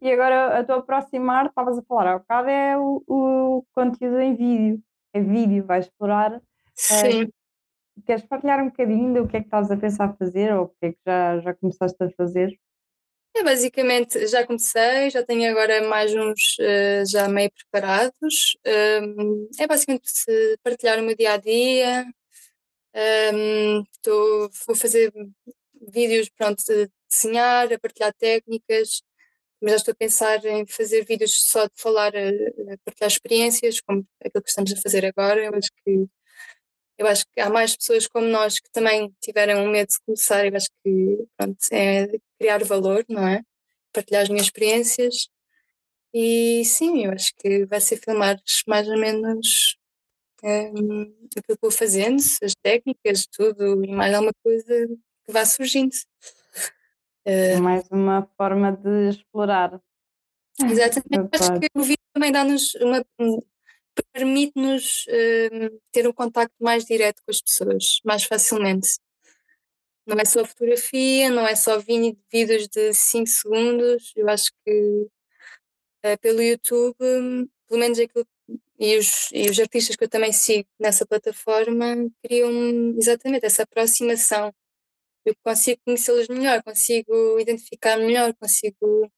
A: e agora a tua próxima arte, estavas a falar há bocado, é o, o conteúdo em vídeo. É vídeo, vais explorar.
B: Sim.
A: Uh, queres partilhar um bocadinho do que é que estás a pensar fazer ou o que é que já, já começaste a fazer?
B: É, basicamente, já comecei, já tenho agora mais uns uh, já meio preparados. Um, é basicamente partilhar o meu dia a dia. Um, tô, vou fazer vídeos pronto, de desenhar, a partilhar técnicas, mas já estou a pensar em fazer vídeos só de falar, a, partilhar experiências, como aquilo que estamos a fazer agora. Eu acho que eu acho que há mais pessoas como nós que também tiveram medo de começar. Eu acho que pronto, é criar valor, não é? Partilhar as minhas experiências. E sim, eu acho que vai ser filmar mais ou menos um, aquilo que vou fazendo, as técnicas, tudo e mais alguma coisa que vá surgindo.
A: Uh, Mais uma forma de explorar.
B: Exatamente, acho que o vídeo também dá-nos uma. permite-nos uh, ter um contacto mais direto com as pessoas, mais facilmente. Não é só fotografia, não é só vídeos de 5 segundos. Eu acho que uh, pelo YouTube, pelo menos aquilo e os, e os artistas que eu também sigo nessa plataforma criam exatamente essa aproximação eu consigo conhecê-los melhor, consigo identificar melhor, consigo.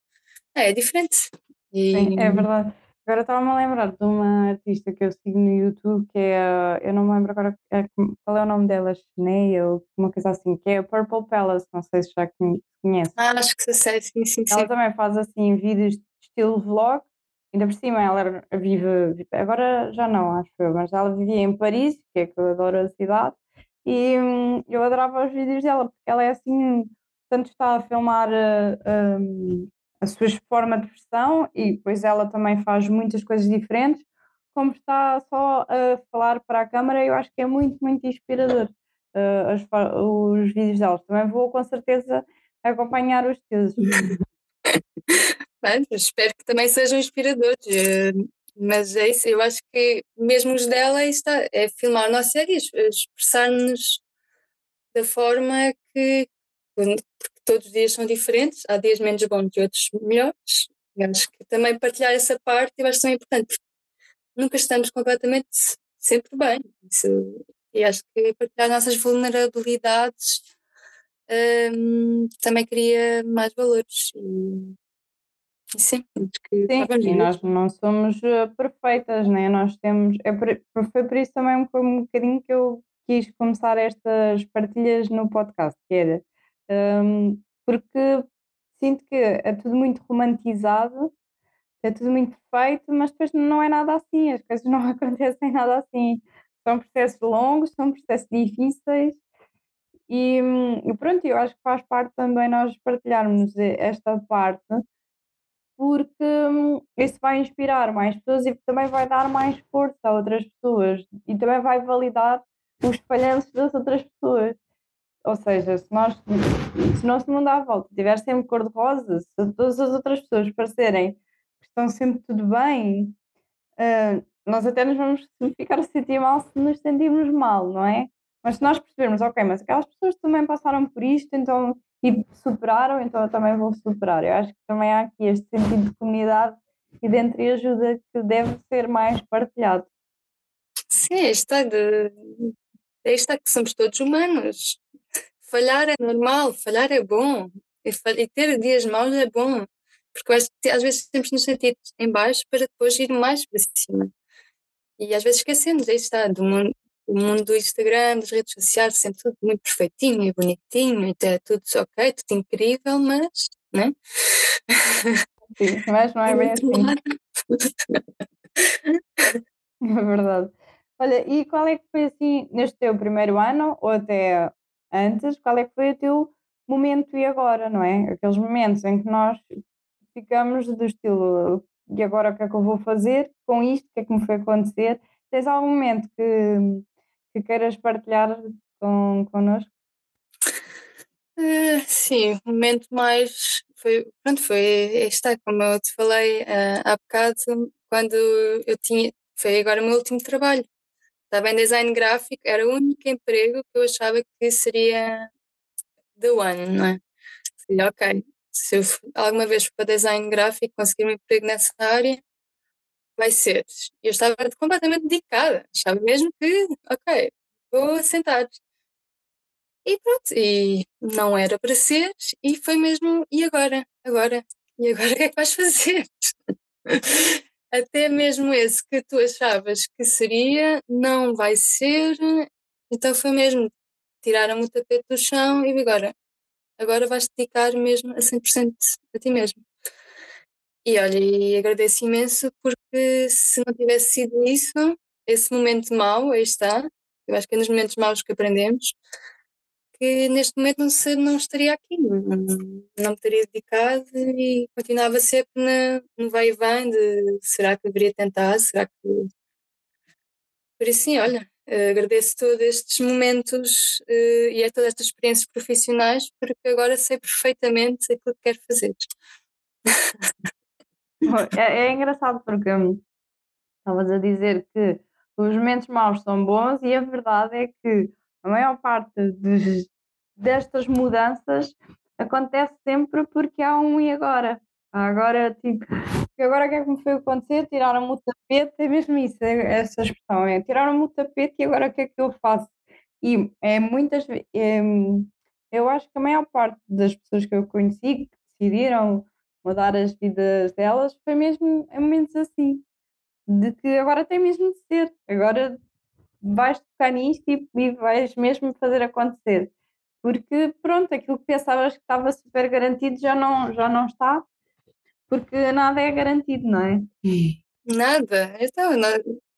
B: É, é diferente.
A: E... Sim, é verdade. Agora estava-me a lembrar de uma artista que eu sigo no YouTube, que é, eu não me lembro agora é, qual é o nome dela, Cheney ou uma coisa assim, que é a Purple Palace, não sei se já conhece.
B: Ah, acho que sei, sim, sim,
A: sim. Ela também faz assim vídeos de estilo vlog, ainda por cima ela vive, agora já não, acho eu, mas ela vivia em Paris, que é que eu adoro a cidade, e hum, eu adorava os vídeos dela, porque ela é assim, tanto está a filmar uh, um, a sua forma de expressão e depois ela também faz muitas coisas diferentes, como está só a falar para a câmara, eu acho que é muito, muito inspirador uh, os, os vídeos dela. Também vou com certeza acompanhar os teus.
B: Bem, espero que também sejam inspiradores. Eh, mas é isso, eu acho que mesmo os dela está, é filmar nossa série, expressar-nos da forma que todos os dias são diferentes, há dias menos bons e outros melhores. Eu acho que também partilhar essa parte eu acho tão importante, porque nunca estamos completamente sempre bem. Isso, e acho que partilhar as nossas vulnerabilidades um, também queria mais valores. E, e sim,
A: que sim, e nós não somos eh, perfeitas, né? Nós temos. É por, foi por isso também foi um bocadinho que eu quis começar estas partilhas no podcast, que era um, porque sinto que é tudo muito romantizado, é tudo muito perfeito, mas depois não é nada assim, as coisas não acontecem nada assim. São processos longos, são processos difíceis e, e pronto, eu acho que faz parte também nós partilharmos esta parte porque hum, isso vai inspirar mais pessoas e também vai dar mais força a outras pessoas e também vai validar os falhanços das outras pessoas. Ou seja, se nós se nosso mundo à volta estiver sempre cor-de-rosa, se todas as outras pessoas parecerem que estão sempre tudo bem, uh, nós até nos vamos ficar a sentir mal se nos sentirmos mal, não é? Mas se nós percebermos, ok, mas aquelas pessoas também passaram por isto, então e superaram, então eu também vou superar. Eu acho que também há aqui este sentido de comunidade e de entreajuda que deve ser mais partilhado.
B: Sim, está de está que somos todos humanos. Falhar é normal, falhar é bom. E, ter dias maus é bom. Porque às vezes temos nos sentir em baixo para depois ir mais para cima. E às vezes esquecemos, aí está, do mundo, do mundo do Instagram, das redes sociais, sempre tudo muito perfeitinho e bonitinho, e é tudo ok, tudo incrível, mas, né?
A: Sim, mas não é bem assim. É verdade. Olha, e qual é que foi assim, neste teu primeiro ano, ou até antes, qual é que foi o teu momento e agora, não é? Aqueles momentos em que nós ficamos do estilo e agora o que é que eu vou fazer com isto, o que é que me foi acontecer? Tens algum momento que, que queiras partilhar com, connosco?
B: Uh, sim, o momento mais foi, pronto, foi, está, como eu te falei uh, há bocado, quando eu tinha, foi agora o meu último trabalho. Estava em design gráfico, era o único emprego que eu achava que seria the one, não é? Falei, ok, se eu alguma vez for para design gráfico, conseguir um emprego nessa área, vai ser. Eu estava completamente dedicada, achava mesmo que, ok, vou sentar. E pronto, e não era para ser, e foi mesmo, e agora? Agora? E agora o que é que vais fazer? Até mesmo esse que tu achavas que seria, não vai ser, então foi mesmo, tiraram o tapete do chão e agora? Agora vais dedicar mesmo a 100% a ti mesmo. E olha, e agradeço imenso porque se não tivesse sido isso, esse momento mau, aí está, eu acho que é nos momentos maus que aprendemos, que neste momento não, se, não estaria aqui, não, me teria dedicado e continuava sempre na, no vai e vem de será que deveria tentar, será que. Por isso, sim, olha, agradeço todos estes momentos uh, e a todas estas experiências profissionais, porque agora sei perfeitamente aquilo que quero fazer.
A: É, é engraçado porque hum, estavas a dizer que os momentos maus são bons e a verdade é que a maior parte dos, destas mudanças acontece sempre porque há um e agora. Agora, tipo, agora o que é que me foi acontecer? Tiraram-me o tapete, é mesmo isso, é, essa expressão, é tiraram-me o tapete e agora o que é que eu faço? E é muitas vezes, é, eu acho que a maior parte das pessoas que eu conheci que decidiram mudar as vidas delas foi mesmo em momentos assim, de que agora tem mesmo de ser, agora vais tocar nisto e, e vais mesmo fazer acontecer. Porque pronto, aquilo que pensavas que estava super garantido já não, já não está, porque nada é garantido, não é?
B: Nada. Então,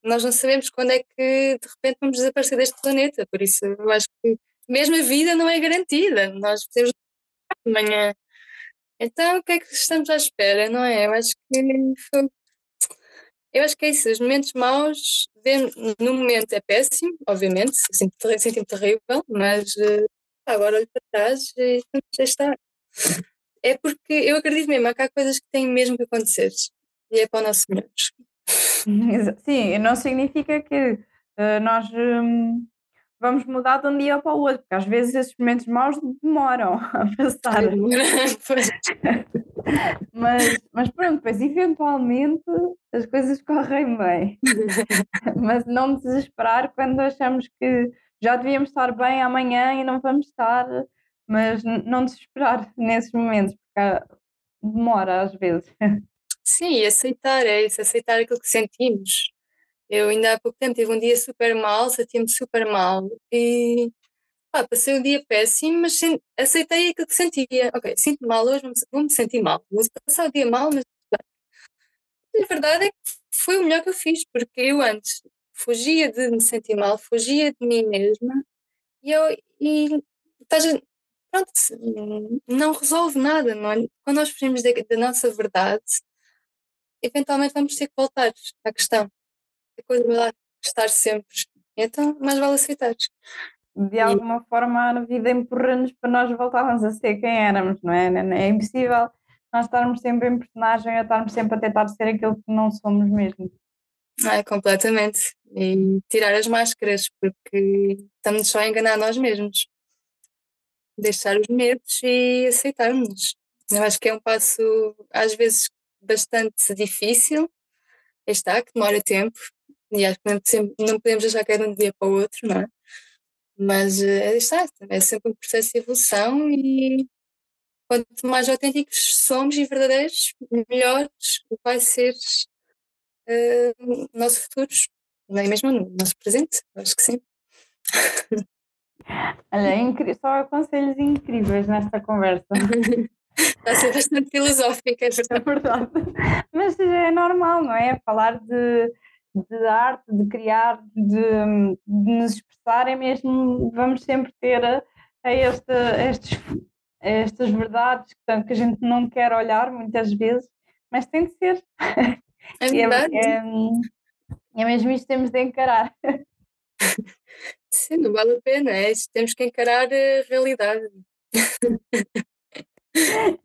B: nós, não sabemos quando é que de repente vamos desaparecer deste planeta, por isso eu acho que mesmo a vida não é garantida. Nós podemos amanhã então, o que é que estamos à espera, não é? Eu acho que. Eu acho que é isso, os momentos maus, no momento é péssimo, obviamente, sinto-me sinto terrível, mas uh, agora olho para trás e já está. É porque eu acredito mesmo que há coisas que têm mesmo que acontecer e é para o nosso melhor.
A: Sim, não significa que uh, nós um, vamos mudar de um dia para o outro, porque às vezes esses momentos maus demoram a passar. mas, mas pronto, depois eventualmente as coisas correm bem. mas não desesperar quando achamos que já devíamos estar bem amanhã e não vamos estar mas não desesperar nesses momentos, porque demora às vezes.
B: Sim, aceitar, é isso, aceitar aquilo que sentimos. Eu ainda há pouco tempo tive um dia super mal, senti-me super mal e pá, passei um dia péssimo, mas aceitei aquilo que sentia. Ok, sinto mal hoje, vou-me sentir mal. Vou passar o dia mal, mas a verdade é que foi o melhor que eu fiz, porque eu antes fugia de me sentir mal, fugia de mim mesma e eu e pronto, não resolve nada, não é? Quando nós fugimos da, da nossa verdade, eventualmente vamos ter que voltar à questão. A coisa vai lá estar sempre. Então, mais vale aceitar.
A: De alguma e... forma, a vida empurra-nos para nós voltarmos a ser quem éramos, não é? É impossível nós estarmos sempre em personagem ou estarmos sempre a tentar ser aquilo que não somos mesmo.
B: Ah, completamente. E tirar as máscaras, porque estamos só a enganar nós mesmos. Deixar os medos e aceitarmos. Eu acho que é um passo, às vezes, bastante difícil. Está, que demora tempo. E acho que não podemos achar que é de um dia para o outro, não é? Mas é, está, é sempre um processo de evolução e quanto mais autênticos somos e verdadeiros, melhores vai ser uh, nosso futuro, nem mesmo o nosso presente, acho que sim.
A: Olha, é só conselhos incríveis nesta conversa.
B: Está a ser bastante filosófica, é verdade.
A: É verdade. Mas é normal, não é? Falar de, de arte, de criar, de, de nos expressar, é mesmo, vamos sempre ter a, a este, estes estas verdades que a gente não quer olhar muitas vezes, mas tem de ser.
B: É, é verdade. É,
A: é, é mesmo isto que temos de encarar.
B: Sim, não vale a pena, é, temos que encarar a realidade.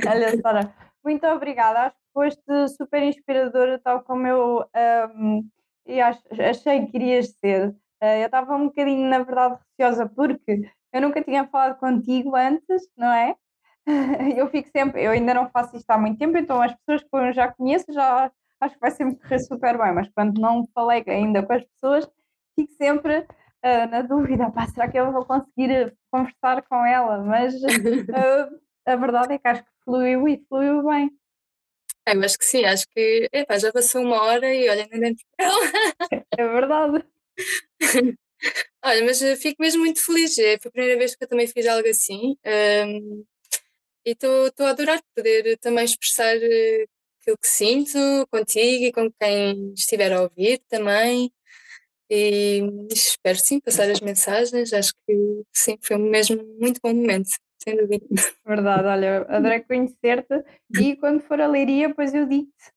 A: Olha, Sara, muito obrigada. Acho que foste super inspiradora, tal como eu um, e acho, achei que irias ser. Uh, eu estava um bocadinho, na verdade, receosa porque eu nunca tinha falado contigo antes, não é? eu fico sempre, eu ainda não faço isto há muito tempo, então as pessoas que eu já conheço já acho que vai sempre correr super bem, mas quando não falei ainda com as pessoas, fico sempre uh, na dúvida, pá, será que eu vou conseguir conversar com ela? Mas uh, a verdade é que acho que fluiu e fluiu bem.
B: É, mas que sim, acho que já passou uma hora e olha, ainda dentro
A: É verdade.
B: olha, mas fico mesmo muito feliz. É, foi a primeira vez que eu também fiz algo assim. Um, e estou a adorar poder também expressar aquilo que sinto contigo e com quem estiver a ouvir também. E espero sim passar as mensagens. Acho que sim, foi mesmo muito bom momento, sem dúvida.
A: Verdade, olha, adorei conhecer-te e quando for a leiria, depois eu digo-te.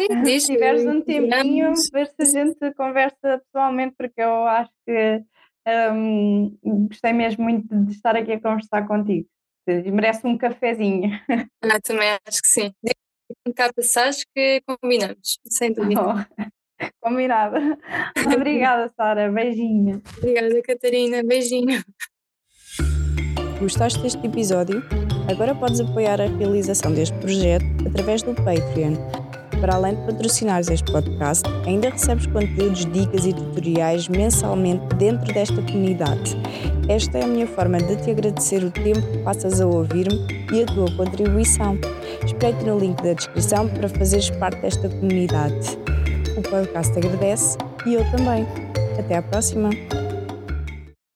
B: Sim, diz,
A: Se tiveres um tempinho, ver se a gente conversa pessoalmente, porque eu acho que um, gostei mesmo muito de estar aqui a conversar contigo merece um cafezinho.
B: Ah, também acho que sim. Um cá passagem que combinamos, sem dúvida. Oh,
A: combinada. Obrigada, Sara. Beijinho.
B: Obrigada, Catarina. Beijinho.
C: Gostaste deste episódio? Agora podes apoiar a realização deste projeto através do Patreon para além de patrocinares este podcast, ainda recebes conteúdos, dicas e tutoriais mensalmente dentro desta comunidade. Esta é a minha forma de te agradecer o tempo que passas a ouvir-me e a tua contribuição. Espero-te no link da descrição para fazeres parte desta comunidade. O podcast agradece e eu também. Até à próxima!